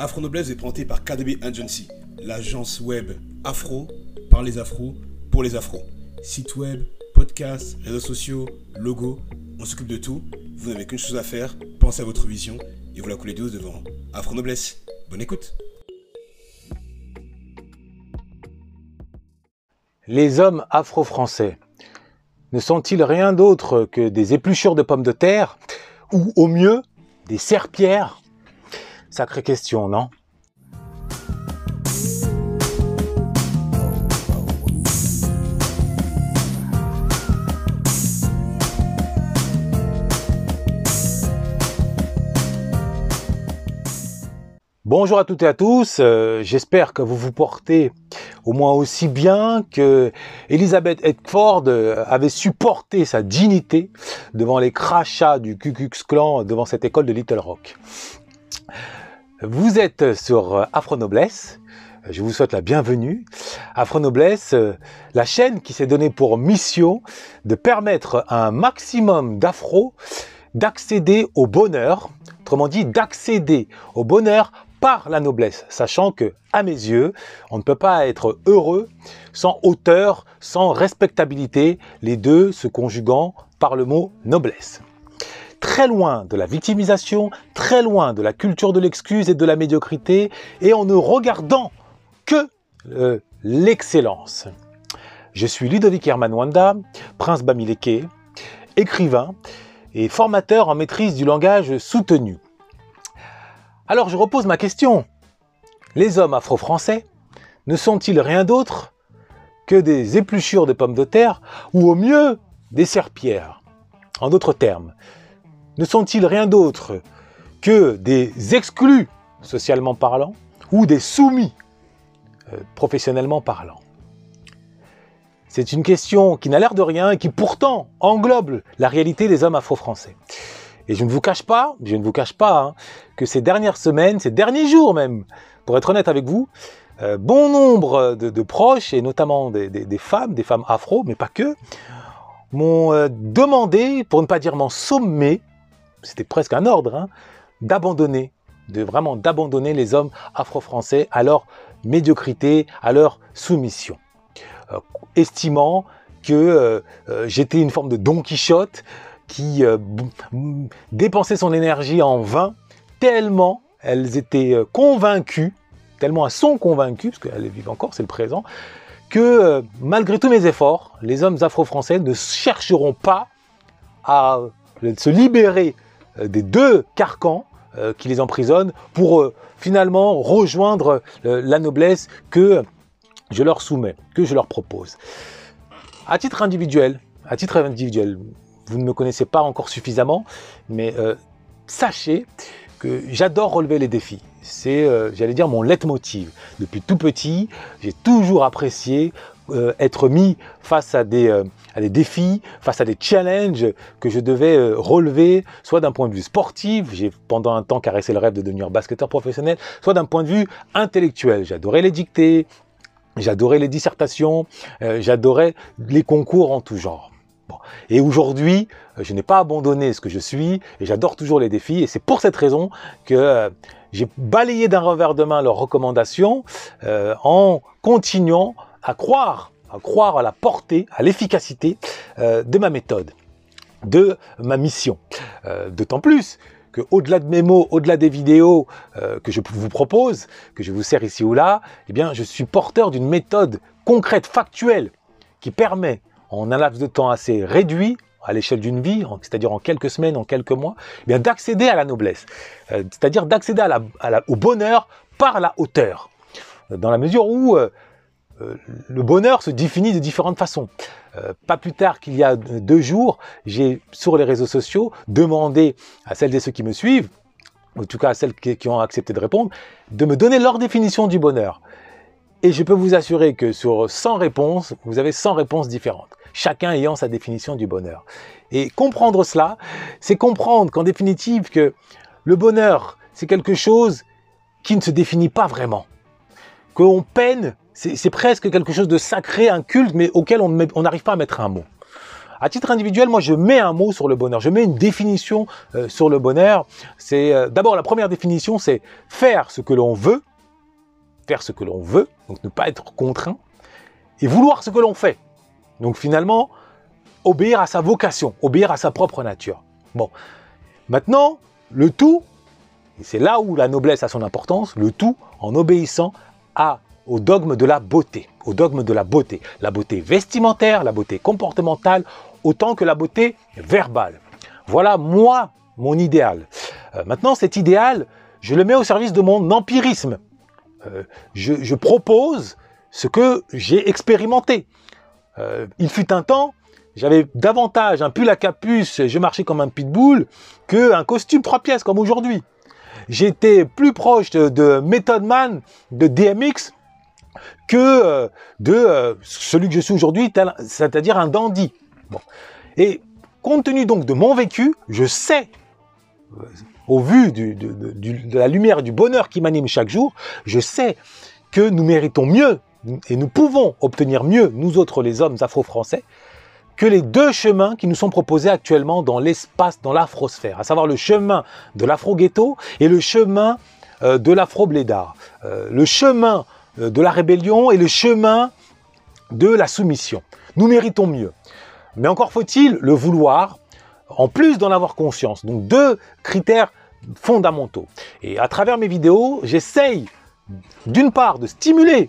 Afro Noblesse est présenté par KDB Agency, l'agence web afro par les afros pour les afros. Site web, podcast, réseaux sociaux, logo, on s'occupe de tout. Vous n'avez qu'une chose à faire, pensez à votre vision et vous la coulez douce devant Afro Noblesse. Bonne écoute. Les hommes afro-français ne sont-ils rien d'autre que des épluchures de pommes de terre ou au mieux des serpillères? Sacrée question, non? Bonjour à toutes et à tous, euh, j'espère que vous vous portez au moins aussi bien que Elizabeth Edford euh, avait supporté sa dignité devant les crachats du Ku Klux Klan devant cette école de Little Rock. Vous êtes sur Afro Noblesse, je vous souhaite la bienvenue. Afro Noblesse, euh, la chaîne qui s'est donnée pour mission de permettre à un maximum d'afro d'accéder au bonheur, autrement dit d'accéder au bonheur par la noblesse, sachant que, à mes yeux, on ne peut pas être heureux sans hauteur, sans respectabilité, les deux se conjuguant par le mot noblesse. Très loin de la victimisation, très loin de la culture de l'excuse et de la médiocrité, et en ne regardant que euh, l'excellence. Je suis Ludovic Herman Wanda, prince Bamileke, écrivain et formateur en maîtrise du langage soutenu. Alors je repose ma question. Les hommes afro-français ne sont-ils rien d'autre que des épluchures de pommes de terre ou au mieux des serpillères? En d'autres termes, ne sont-ils rien d'autre que des exclus socialement parlant ou des soumis euh, professionnellement parlant? C'est une question qui n'a l'air de rien et qui pourtant englobe la réalité des hommes afro-français. Et je ne vous cache pas, je ne vous cache pas, hein, que ces dernières semaines, ces derniers jours même, pour être honnête avec vous, euh, bon nombre de, proches, et notamment des, femmes, des femmes afro, mais pas que, m'ont euh, demandé, pour ne pas dire m'en sommer, c'était presque un ordre, hein, d'abandonner, de vraiment d'abandonner les hommes afro-français à leur médiocrité, à leur soumission, euh, estimant que j'étais une forme de Don Quichotte, qui euh, dépensaient son énergie en vain, tellement elles étaient euh, convaincues, tellement elles sont convaincues, parce qu'elles vivent encore, c'est le présent, que euh, malgré tous mes efforts, les hommes afro-français ne chercheront pas à se libérer des deux carcans qui les emprisonnent pour finalement rejoindre la noblesse que je leur soumets, que je leur propose. À titre individuel, à titre individuel, vous ne me connaissez pas encore suffisamment, mais euh, sachez que j'adore relever les défis. C'est, euh, j'allais dire, mon leitmotiv. Depuis tout petit, j'ai toujours apprécié euh, être mis face à des, à des défis, face à des challenges que je devais relever, soit d'un point de vue sportif, j'ai pendant un temps caressé le rêve de devenir basketteur professionnel, soit d'un point de vue intellectuel. J'adorais les dictées, j'adorais les dissertations, j'adorais les concours en tout genre. Et aujourd'hui, euh, je n'ai pas abandonné ce que je suis et j'adore toujours les défis. Et c'est pour cette raison que euh, j'ai balayé d'un revers de main leurs recommandations euh, en continuant à croire, à la portée, à l'efficacité de ma méthode, de ma mission. D'autant plus que au-delà de mes mots, au-delà des vidéos que je vous propose, que je vous sers ici ou là, eh bien, je suis porteur d'une méthode concrète, factuelle, qui permet en un laps de temps assez réduit, à l'échelle d'une vie, c'est-à-dire en quelques semaines, en quelques mois, eh d'accéder à la noblesse, euh, c'est-à-dire d'accéder au bonheur par la hauteur, dans la mesure où euh, euh, le bonheur se définit de différentes façons. pas plus tard qu'il y a deux jours, j'ai sur les réseaux sociaux demandé à celles et ceux qui me suivent, en tout cas à celles qui ont accepté de répondre, de me donner leur définition du bonheur. Et je peux vous assurer que sur 100 réponses, vous avez 100 réponses différentes chacun ayant sa définition du bonheur. Et comprendre cela, c'est comprendre qu'en définitive que le bonheur, c'est quelque chose qui ne se définit pas vraiment. Qu'on peine, c'est presque quelque chose de sacré, un culte, mais auquel on n'arrive pas à mettre un mot. à titre individuel, moi je mets un mot sur le bonheur, je mets une définition euh, sur le bonheur. C'est euh, d'abord la première définition, c'est faire ce que l'on veut, faire ce que l'on veut, donc ne pas être contraint, et vouloir ce que l'on fait. Donc finalement, obéir à sa vocation, obéir à sa propre nature. Bon, maintenant, le tout, et c'est là où la noblesse a son importance, le tout en obéissant à au dogme de la beauté, au dogme de la beauté, la beauté vestimentaire, la beauté comportementale, autant que la beauté verbale. Voilà moi, mon idéal. Euh, maintenant, cet idéal, je le mets au service de mon empirisme. Euh, je, propose ce que j'ai expérimenté. Euh, il fut un temps, j'avais davantage un pull à capuce, je marchais comme un pitbull, qu'un costume trois pièces comme aujourd'hui. J'étais plus proche de, de Method Man, de DMX, que euh, de euh, celui que je suis aujourd'hui, c'est-à-dire un dandy. Et compte tenu donc de mon vécu, je sais, euh, au vu de, la lumière du bonheur qui m'anime chaque jour, je sais que nous méritons mieux et nous pouvons obtenir mieux, nous autres les hommes afro-français, que les deux chemins qui nous sont proposés actuellement dans l'espace, dans l'afrosphère, à savoir le chemin de l'afro-ghetto et le chemin de l'afro-blédard. le chemin de la rébellion et le chemin de la soumission. Nous méritons mieux. Mais encore faut-il le vouloir, en plus d'en avoir conscience. Donc deux critères fondamentaux. Et à travers mes vidéos, j'essaye d'une part de stimuler,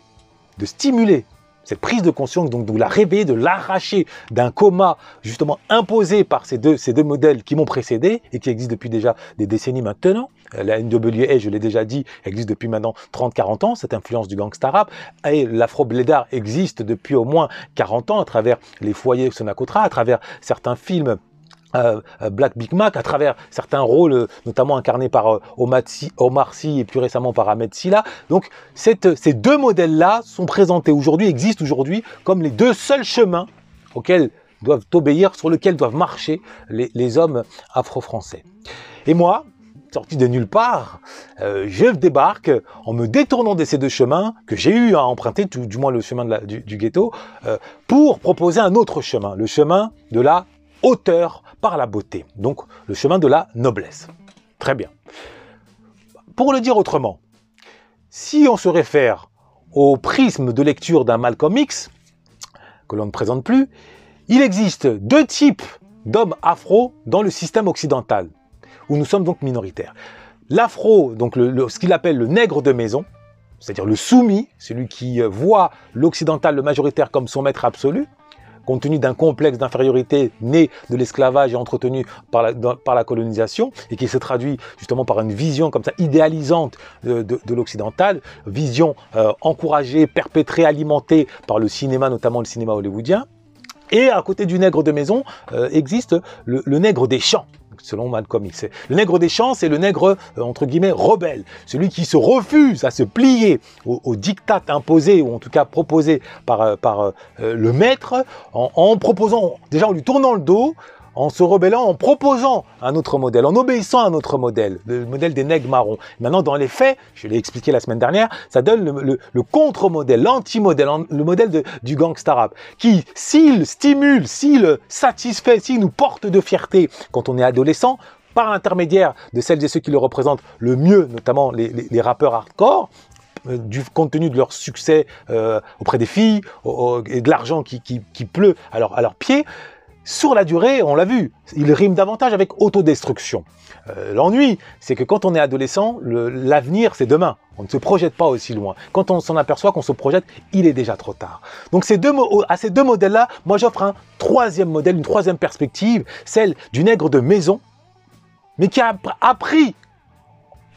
de stimuler cette prise de conscience, donc de la réveiller, de l'arracher d'un coma justement imposé par ces deux, ces deux modèles qui m'ont précédé et qui existent depuis déjà des décennies maintenant. Euh, la NWA, je l'ai déjà dit, existe depuis maintenant 30-40 ans, cette influence du gangsta rap. Et l'afro-blédard existe depuis au moins 40 ans à travers les foyers Sonacotra, à travers certains films euh, euh, Black Big Mac à travers certains rôles, notamment incarnés par Omar Sy et plus récemment par Ahmed Silla. Donc ces deux modèles-là sont présentés aujourd'hui, existent aujourd'hui comme les deux seuls chemins auxquels doivent obéir, sur lesquels doivent marcher les hommes afro-français. Et moi, sorti de nulle part, euh, je débarque en me détournant de ces deux chemins que j'ai eu à emprunter, tout, du moins le chemin du, ghetto, euh, pour proposer un autre chemin, le chemin de la hauteur par la beauté, donc le chemin de la noblesse. Très bien. Pour le dire autrement, si on se réfère au prisme de lecture d'un Malcolm X, que l'on ne présente plus, il existe deux types d'hommes afro dans le système occidental où nous sommes donc minoritaires. L'afro, donc ce qu'il appelle le nègre de maison, c'est-à-dire le soumis, celui qui euh, voit l'occidental, le majoritaire, comme son maître absolu, compte tenu d'un complexe d'infériorité né de l'esclavage et entretenu par la, colonisation, et qui se traduit justement par une vision comme ça idéalisante de, l'occidental, vision euh, encouragée, perpétrée, alimentée par le cinéma, notamment le cinéma hollywoodien. Et à côté du nègre de maison euh, existe le nègre des champs, selon Malcolm X. Le nègre des champs, c'est le nègre, euh, entre guillemets, rebelle, celui qui se refuse à se plier au, au diktat imposé, ou en tout cas proposé par, euh, par euh, le maître, en proposant, déjà en lui tournant le dos, en se rebellant, en proposant un autre modèle, en obéissant à un autre modèle, le modèle des nègres marrons. Maintenant, dans les faits, je l'ai expliqué la semaine dernière, ça donne le, contre-modèle, l'anti-modèle, le modèle du gangsta rap, qui, s'il stimule, s'il satisfait, s'il nous porte de fierté quand on est adolescent, par l'intermédiaire de celles et ceux qui le représentent le mieux, notamment les, rappeurs hardcore, euh, du compte tenu de leur succès euh, auprès des filles et de l'argent qui, pleut à leurs pieds, sur la durée, on l'a vu, il rime davantage avec autodestruction. Euh, l'ennui, c'est que quand on est adolescent, l'avenir, c'est demain. On ne se projette pas aussi loin. Quand on s'en aperçoit qu'on se projette, il est déjà trop tard. Donc ces deux, à ces deux modèles-là, moi j'offre un troisième modèle, une troisième perspective, celle du nègre de maison, mais qui a appris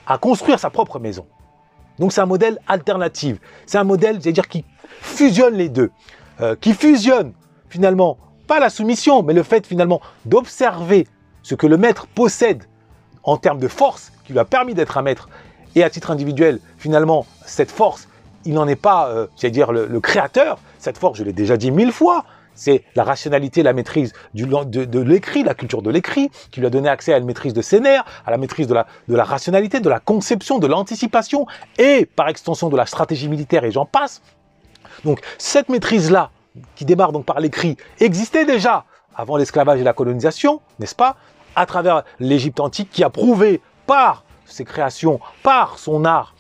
à construire sa propre maison. Donc c'est un modèle alternatif. C'est un modèle, c'est-à-dire qui fusionne les deux, euh, qui fusionne finalement pas la soumission, mais le fait finalement d'observer ce que le maître possède en termes de force qui lui a permis d'être un maître. Et à titre individuel, finalement, cette force, il n'en est pas, euh, c'est-à-dire le, créateur. Cette force, je l'ai déjà dit mille fois, c'est la rationalité, la maîtrise de, l'écrit, la culture de l'écrit, qui lui a donné accès à une maîtrise de ses nerfs, à la maîtrise de la, de la rationalité, de la conception, de l'anticipation, et par extension de la stratégie militaire, et j'en passe. Donc cette maîtrise-là, qui démarre donc par l'écrit, existait déjà avant l'esclavage et la colonisation, n'est-ce pas À travers l'Égypte antique qui a prouvé par ses créations, par son art,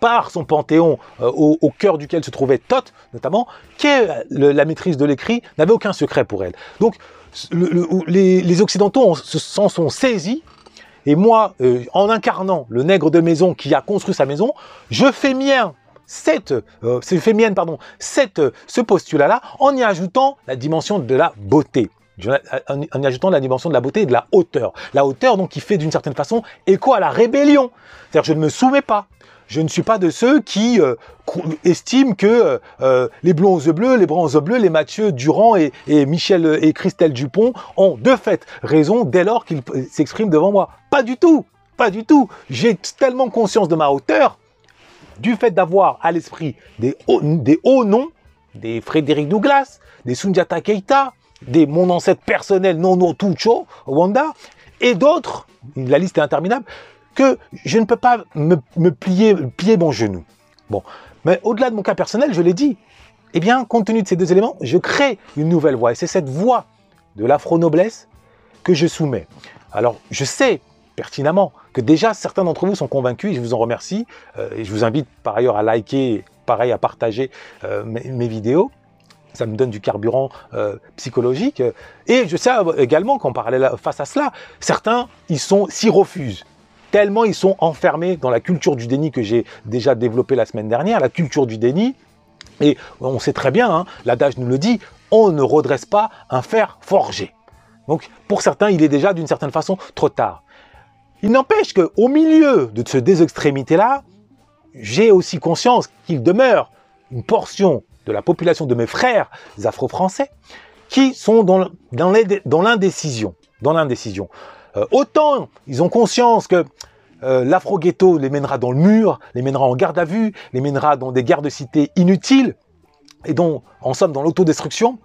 par son panthéon euh, au, cœur duquel se trouvait Thoth, notamment, que la maîtrise de l'écrit n'avait aucun secret pour elle. Donc les, Occidentaux s'en sont saisis et moi, euh, en incarnant le nègre de maison qui a construit sa maison, je fais mien cette, euh, fais mienne, pardon, cette, ce postulat-là en y ajoutant la dimension de la beauté. En, y ajoutant la dimension de la beauté et de la hauteur. La hauteur, donc, qui fait d'une certaine façon écho à la rébellion. C'est-à-dire, je ne me soumets pas. Je ne suis pas de ceux qui euh, estiment que euh, les blonds aux bleus, les bruns aux bleus, les Mathieu Durand et, et, Michel et Christelle Dupont ont de fait raison dès lors qu'ils s'expriment devant moi. Pas du tout, pas du tout. J'ai tellement conscience de ma hauteur du fait d'avoir à l'esprit des hauts, noms, des Frédéric Douglas, des Sundiata Keita, des mon ancêtre personnel Nono Tucho, Wanda, et d'autres, la liste est interminable, que je ne peux pas me, plier, plier mon genou. Bon, mais au-delà de mon cas personnel, je l'ai dit, eh bien, compte tenu de ces deux éléments, je crée une nouvelle voie. Et c'est cette voie de l'afro-noblesse que je soumets. Alors, je sais pertinemment déjà certains d'entre vous sont convaincus, et je vous en remercie, euh, et je vous invite par ailleurs à liker, pareil à partager euh, mes, vidéos, ça me donne du carburant euh, psychologique, et je sais également qu'en parallèle face à cela, certains, ils s'y refusent, tellement ils sont enfermés dans la culture du déni que j'ai déjà développé la semaine dernière, la culture du déni, et on sait très bien, hein, l'adage nous le dit, on ne redresse pas un fer forgé. Donc pour certains, il est déjà d'une certaine façon trop tard. Il n'empêche qu'au milieu de ce deux extrémités-là, j'ai aussi conscience qu'il demeure une portion de la population de mes frères afro-français qui sont dans, l'indécision. Dans l'indécision. Euh, autant ils ont conscience que euh, l'afro-ghetto les mènera dans le mur, les mènera en garde à vue, les mènera dans des gardes de cité inutiles, et donc en somme dans l'autodestruction,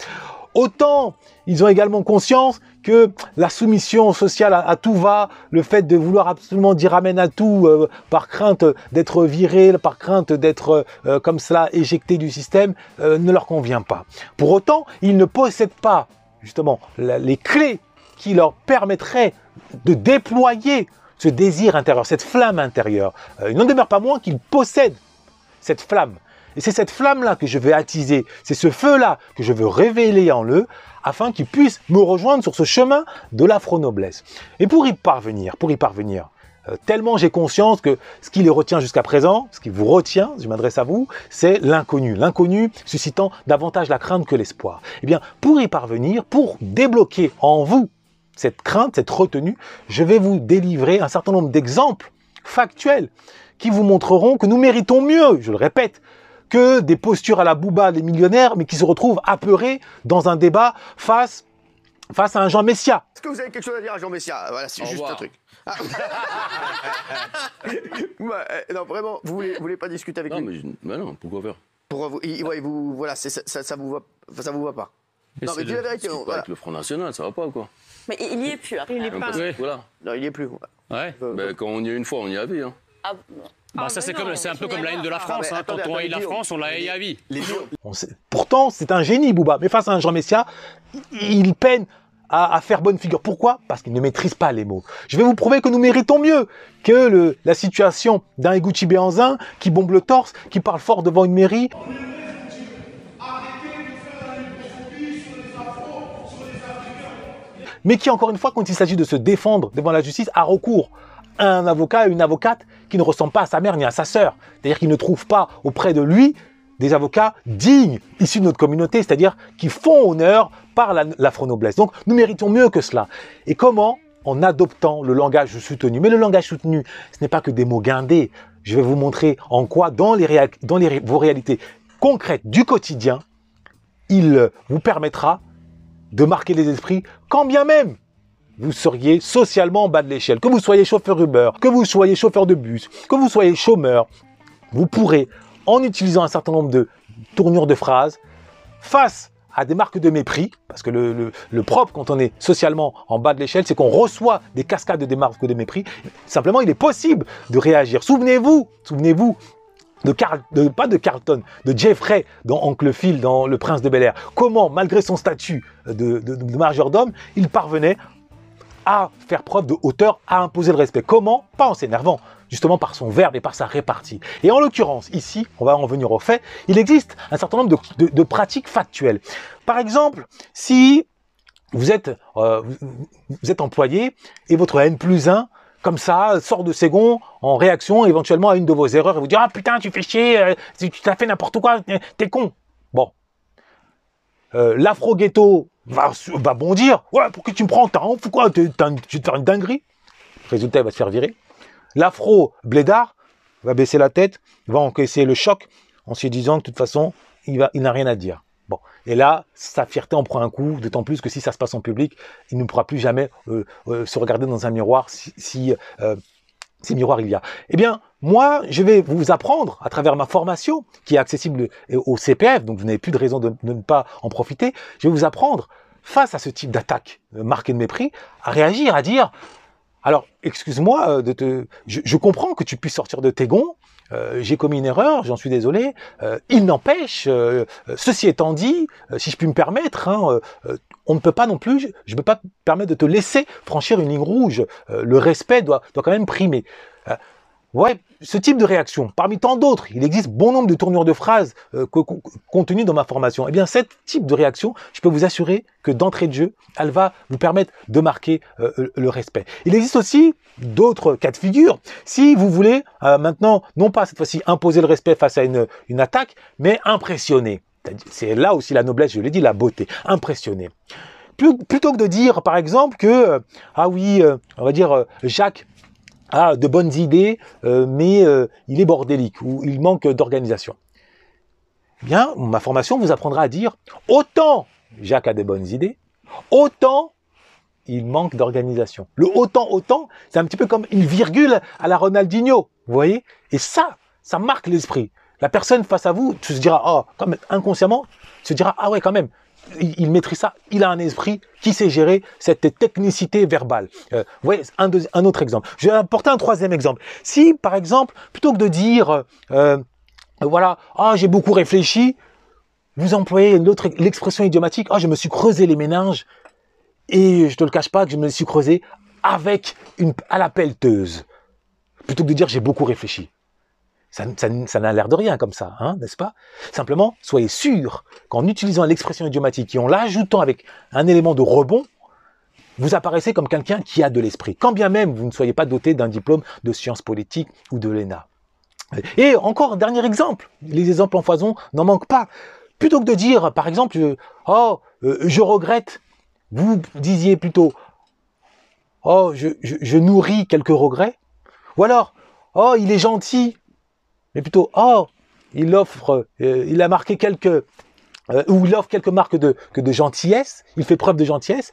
autant ils ont également conscience que la soumission sociale à, tout va, le fait de vouloir absolument dire amen à tout euh, par crainte d'être viré, par crainte d'être euh, comme cela éjecté du système, euh, ne leur convient pas. Pour autant, ils ne possèdent pas justement les clés qui leur permettraient de déployer ce désir intérieur, cette flamme intérieure. il n'en demeure pas moins qu'ils possèdent cette flamme. Et c'est cette flamme-là que je veux attiser, c'est ce feu-là que je veux révéler en eux, afin qu'ils puissent me rejoindre sur ce chemin de l'afro-noblesse. Et pour y parvenir, pour y parvenir, euh, tellement j'ai conscience que ce qui les retient jusqu'à présent, ce qui vous retient, je m'adresse à vous, c'est l'inconnu. L'inconnu suscitant davantage la crainte que l'espoir. Eh bien, pour y parvenir, pour débloquer en vous cette crainte, cette retenue, je vais vous délivrer un certain nombre d'exemples factuels qui vous montreront que nous méritons mieux, je le répète, que des postures à la bouba des millionnaires, mais qui se retrouvent apeurés dans un débat face, face à un Jean Messia. Est-ce que vous avez quelque chose à dire à Jean Messia? Voilà, c'est juste un truc. Ah. Eh, non, vraiment, vous voulez, voulez pas discuter avec non, lui? mais, non, pourquoi faire? Pour vous, vous voilà, ça, ça, vous va, ça vous va pas. non, mais dis la vérité. Avec le Front National, ça va pas quoi Mais il y est plus. Après, il est pas. Voilà. Non, il y est plus. Ouais. Euh, ben, quand on y est une fois, on y a vu. Hein. Ah, bah, ça, c'est, comme, c'est un peu comme la haine de la France. Ah, hein. Quand on haït la France, on la haït à vie. Pourtant, c'est un génie, Bouba. Mais face à un Jean Messia, il peine à, faire bonne figure. Pourquoi? Parce qu'il ne maîtrise pas les mots. Je vais vous prouver que nous méritons mieux que le, la situation d'un Eguchi Béanzin qui bombe le torse, qui parle fort devant une mairie. Mais qui, encore une fois, quand il s'agit de se défendre devant la justice, a recours un avocat, une avocate qui ne ressemble pas à sa mère ni à sa sœur. C'est-à-dire qu'il ne trouve pas auprès de lui des avocats dignes, issus de notre communauté, c'est-à-dire qui font honneur par l'afro-noblesse. Donc nous méritons mieux que cela. Et comment? En adoptant le langage soutenu. Mais le langage soutenu, ce n'est pas que des mots guindés. Je vais vous montrer en quoi, dans les, vos réalités concrètes du quotidien, il vous permettra de marquer les esprits, quand bien même vous seriez socialement en bas de l'échelle, que vous soyez chauffeur Uber, que vous soyez chauffeur de bus, que vous soyez chômeur, vous pourrez, en utilisant un certain nombre de tournures de phrases, face à des marques de mépris, parce que le, propre quand on est socialement en bas de l'échelle, c'est qu'on reçoit des cascades de marques de mépris. Simplement, il est possible de réagir. Souvenez-vous, souvenez-vous de, pas de Carlton, de Jeffrey dans Oncle Phil, dans Le Prince de Bel Air. Comment, malgré son statut de, de, de majordome, il parvenait à faire preuve de hauteur, à imposer le respect. Comment? Pas en s'énervant, justement par son verbe et par sa répartie. Et en l'occurrence, ici, on va en venir au fait, il existe un certain nombre de, pratiques factuelles. Par exemple, si vous êtes, euh, vous êtes employé et votre N plus 1 comme ça, sort de ses gonds en réaction éventuellement à une de vos erreurs et vous dire Ah putain, tu fais chier, euh, tu t'as fait n'importe quoi, t'es con. Bon. Euh, L'afro-ghetto va, va bondir Ouais, pourquoi tu me prends T'as honte quoi Tu vas faire une dinguerie. Résultat, il va se faire virer. L'afro-blédard va baisser la tête, va encaisser le choc en se disant que de toute façon, il n'a rien à dire. Bon, et là, sa fierté en prend un coup, d'autant plus que si ça se passe en public, il ne pourra plus jamais euh, euh, se regarder dans un miroir si, si, euh, si, miroir il y a. Eh bien, moi, je vais vous apprendre à travers ma formation qui est accessible au CPF, donc vous n'avez plus de raison de, ne pas en profiter. Je vais vous apprendre face à ce type d'attaque marquée de mépris à réagir, à dire alors, excuse-moi de te. Je, comprends que tu puisses sortir de tes gonds, euh, j'ai commis une erreur, j'en suis désolé. Euh, il n'empêche, euh, ceci étant dit, si je puis me permettre, hein, on ne peut pas non plus, je ne peux pas permettre de te laisser franchir une ligne rouge. le respect doit quand même primer. Ouais, ce type de réaction, parmi tant d'autres, il existe bon nombre de tournures de phrases euh, contenues dans ma formation. Eh bien, ce type de réaction, je peux vous assurer que d'entrée de jeu, elle va vous permettre de marquer euh, le respect. Il existe aussi d'autres cas de figure. Si vous voulez euh, maintenant, non pas cette fois-ci imposer le respect face à une, une attaque, mais impressionner. C'est là aussi la noblesse, je l'ai dit, la beauté. Impressionner plutôt que de dire par exemple que ah oui on va dire Jacques a de bonnes idées, euh, mais euh, il est bordélique ou il manque d'organisation. Eh bien, ma formation vous apprendra à dire autant Jacques a de bonnes idées, autant il manque d'organisation. Le autant, autant, c'est un petit peu comme une virgule à la Ronaldinho, vous voyez? Et ça, ça marque l'esprit. La personne face à vous, tu se diras, oh, comme inconsciemment, se dira, ah ouais, quand même, il, maîtrise ça, il a un esprit qui sait gérer cette technicité verbale. Euh, vous voyez, un, un, autre exemple. Je vais apporter un troisième exemple. Si, par exemple, plutôt que de dire, euh, euh, voilà, ah, j'ai beaucoup réfléchi, vous employez l'expression idiomatique, ah, je me suis creusé les méninges, et je te le cache pas que je me suis creusé avec une, à la pelleteuse. Plutôt que de dire j'ai beaucoup réfléchi. Ça, n'a l'air de rien comme ça, hein, n'est-ce pas? Simplement, soyez sûr qu'en utilisant l'expression idiomatique et en l'ajoutant avec un élément de rebond, vous apparaissez comme quelqu'un qui a de l'esprit, quand bien même vous ne soyez pas doté d'un diplôme de sciences politiques ou de l'ENA. Et encore dernier exemple, les exemples en foison n'en manquent pas. Plutôt que de dire, par exemple, oh, euh, je regrette, vous disiez plutôt, oh, je nourris quelques regrets, ou alors, oh, il est gentil, mais plutôt oh il offre, euh, il a marqué quelques euh, ou il offre quelques marques de, de gentillesse, il fait preuve de gentillesse.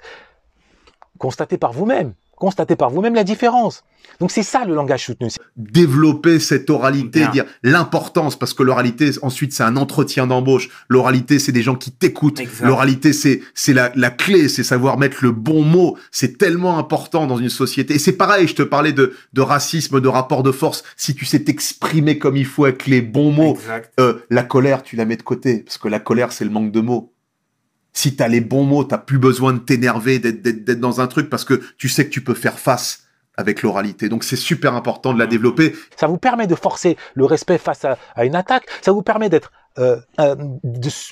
Constatez par vous-même constatez par vous-même la différence. Donc c'est ça le langage soutenu. Développer cette oralité, dire l'importance, parce que l'oralité, ensuite, c'est un entretien d'embauche. L'oralité, c'est des gens qui t'écoutent. L'oralité, c'est c'est la, la clé, c'est savoir mettre le bon mot. C'est tellement important dans une société. Et c'est pareil, je te parlais de, de racisme, de rapport de force. Si tu sais t'exprimer comme il faut avec les bons mots, euh, la colère, tu la mets de côté, parce que la colère, c'est le manque de mots si tu as les bons mots, t'as plus besoin de t'énerver, d'être dans un truc parce que tu sais que tu peux faire face avec l'oralité. Donc c'est super important de la développer. Ça vous permet de forcer le respect face à, une attaque. Ça vous permet d'être euh, euh,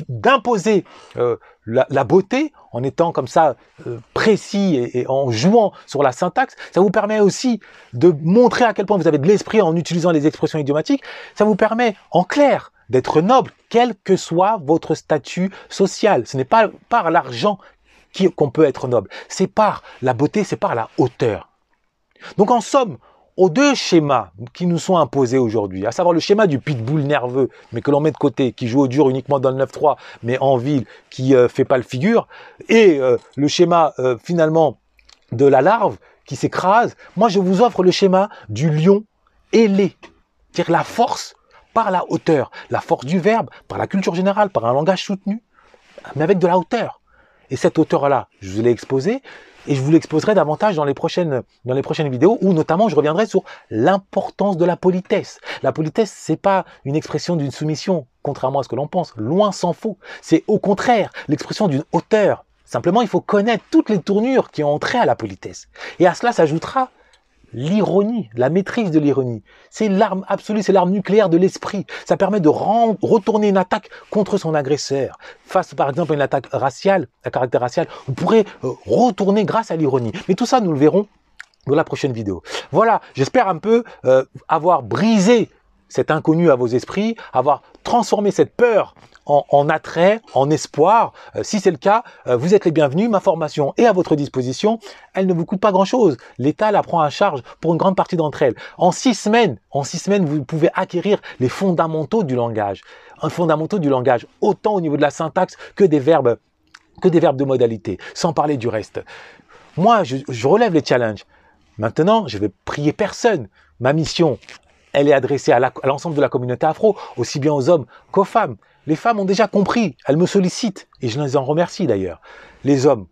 d'imposer euh, la, beauté en étant comme ça précis et, en jouant sur la syntaxe. Ça vous permet aussi de montrer à quel point vous avez de l'esprit en utilisant les expressions idiomatiques. Ça vous permet, en clair, d'être noble, quel que soit votre statut social. Ce n'est pas par l'argent qu'on peut être noble, c'est par la beauté, c'est par la hauteur. Donc en somme, aux deux schémas qui nous sont imposés aujourd'hui, à savoir le schéma du pitbull nerveux, mais que l'on met de côté, qui joue au dur uniquement dans le 9-3, mais en ville, qui euh, fait pas le figure, et euh, le schéma euh, finalement de la larve qui s'écrase, moi je vous offre le schéma du lion ailé, c'est-à-dire la force par la hauteur, la force du verbe, par la culture générale, par un langage soutenu, mais avec de la hauteur. Et cette hauteur-là, je vous l'ai exposée, et je vous l'exposerai davantage dans les prochaines dans les prochaines vidéos où notamment je reviendrai sur l'importance de la politesse. La politesse c'est pas une expression d'une soumission contrairement à ce que l'on pense, loin s'en faut. C'est au contraire l'expression d'une hauteur. Simplement, il faut connaître toutes les tournures qui ont entré à la politesse. Et à cela s'ajoutera l'ironie, la maîtrise de l'ironie. C'est l'arme absolue, c'est l'arme nucléaire de l'esprit. Ça permet de retourner une attaque contre son agresseur. Face par exemple à une attaque raciale, à caractère racial, vous pourrez euh, retourner grâce à l'ironie. Mais tout ça, nous le verrons dans la prochaine vidéo. Voilà, j'espère un peu euh, avoir brisé cet inconnu à vos esprits, avoir transformé cette peur en, attrait, en espoir. Euh, si c'est le cas, euh, vous êtes les bienvenus. Ma formation est à votre disposition. Elle ne vous coûte pas grand-chose. L'État la prend à charge pour une grande partie d'entre elles. En six semaines, en vous pouvez acquérir les fondamentaux du langage. Un fondamentaux du langage, autant au niveau de la syntaxe que des verbes, que des verbes de modalité, sans parler du reste. Moi, je, je relève les challenges. Maintenant, je vais prier personne. Ma mission, elle est adressée à l'ensemble de la communauté afro, aussi bien aux hommes qu'aux femmes. Les femmes ont déjà compris, elles me sollicitent, et je les en remercie d'ailleurs. Les hommes,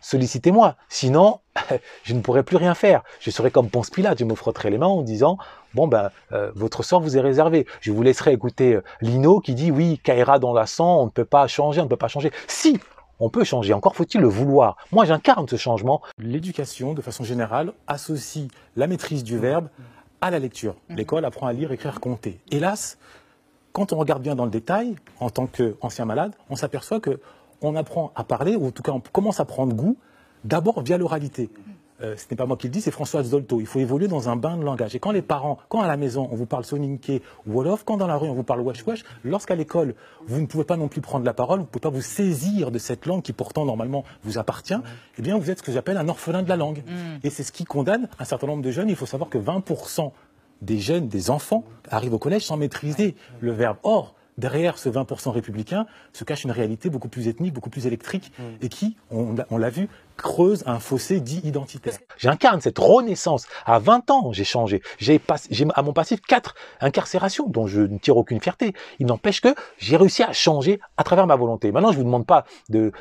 sollicitez-moi, sinon je ne pourrai plus rien faire. Je serai comme Ponce Pilate, je me frotterai les mains en disant bon ben euh, votre sort vous est réservé. Je vous laisserai écouter euh, Lino qui dit oui, Kaira dans la sang, on ne peut pas changer, on ne peut pas changer. Si on peut changer, encore faut-il le vouloir. Moi j'incarne ce changement. L'éducation, de façon générale, associe la maîtrise du verbe à la lecture. L'école apprend à lire, écrire, compter. Hélas, quand on regarde bien dans le détail, en tant qu'ancien malade, on s'aperçoit que on apprend à parler, ou en tout cas on commence à prendre goût, d'abord via l'oralité. Euh, ce n'est pas moi qui le dis, c'est François Zolto. Il faut évoluer dans un bain de langage. Et quand les parents, quand à la maison on vous parle soninké ou wolof, quand dans la rue on vous parle wesh wesh, lorsqu'à l'école vous ne pouvez pas non plus prendre la parole, vous ne pouvez pas vous saisir de cette langue qui pourtant normalement vous appartient, eh bien vous êtes ce que j'appelle un orphelin de la langue. Mm. Et c'est ce qui condamne un certain nombre de jeunes. Il faut savoir que 20% des jeunes, des enfants arrivent au collège sans maîtriser le verbe. Or, derrière ce 20% républicain se cache une réalité beaucoup plus ethnique, beaucoup plus électrique, mm. et qui, on, l'a vu, creuse un fossé dit identitaire. J'incarne cette renaissance. À 20 ans, j'ai changé. J'ai à mon passif quatre incarcérations dont je ne tire aucune fierté. Il n'empêche que j'ai réussi à changer à travers ma volonté. Maintenant, je vous demande pas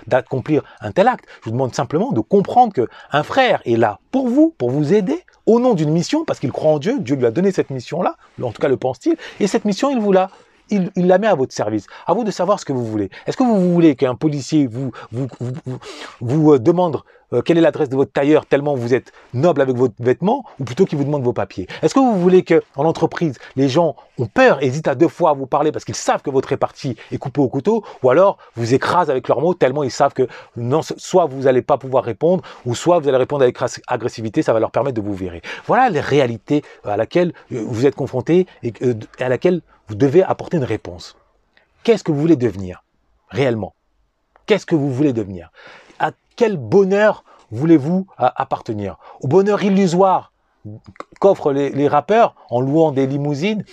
d'accomplir un tel acte. Je vous demande simplement de comprendre que un frère est là pour vous, pour vous aider, au nom d'une mission, parce qu'il croit en Dieu. Dieu lui a donné cette mission-là. En tout cas, le pense-t-il. Et cette mission, il vous l'a il, la met à votre service. À vous de savoir ce que vous voulez. Est-ce que vous voulez qu'un policier vous, vous, vous, vous euh, demande euh, quelle est l'adresse de votre tailleur tellement vous êtes noble avec votre vêtement ou plutôt qu'il vous demande vos papiers? Est-ce que vous voulez que en entreprise, les gens ont peur, hésitent à deux fois à vous parler parce qu'ils savent que votre répartie est coupée au couteau ou alors vous écrasent avec leurs mots tellement ils savent que non, soit vous n'allez pas pouvoir répondre ou soit vous allez répondre avec agressivité, ça va leur permettre de vous virer. Voilà les réalités à laquelle euh, vous êtes confrontés et à laquelle vous devez apporter une réponse. Qu'est-ce que vous voulez devenir réellement? Qu'est-ce que vous voulez devenir? Quel bonheur voulez-vous appartenir? Au bonheur illusoire qu'offrent les, rappeurs en louant des limousines,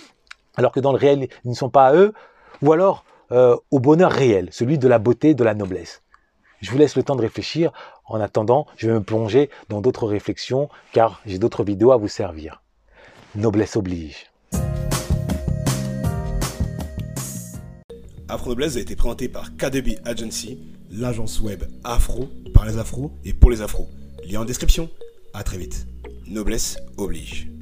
alors que dans le réel, ils ne sont pas à eux, ou alors euh, au bonheur réel, celui de la beauté, de la noblesse. Je vous laisse le temps de réfléchir. En attendant, je vais me plonger dans d'autres réflexions, car j'ai d'autres vidéos à vous servir. Noblesse oblige. Afro Noblesse a été présenté par KDB Agency, l'agence web afro par les afros et pour les afros. Lien en description. À très vite. Noblesse oblige.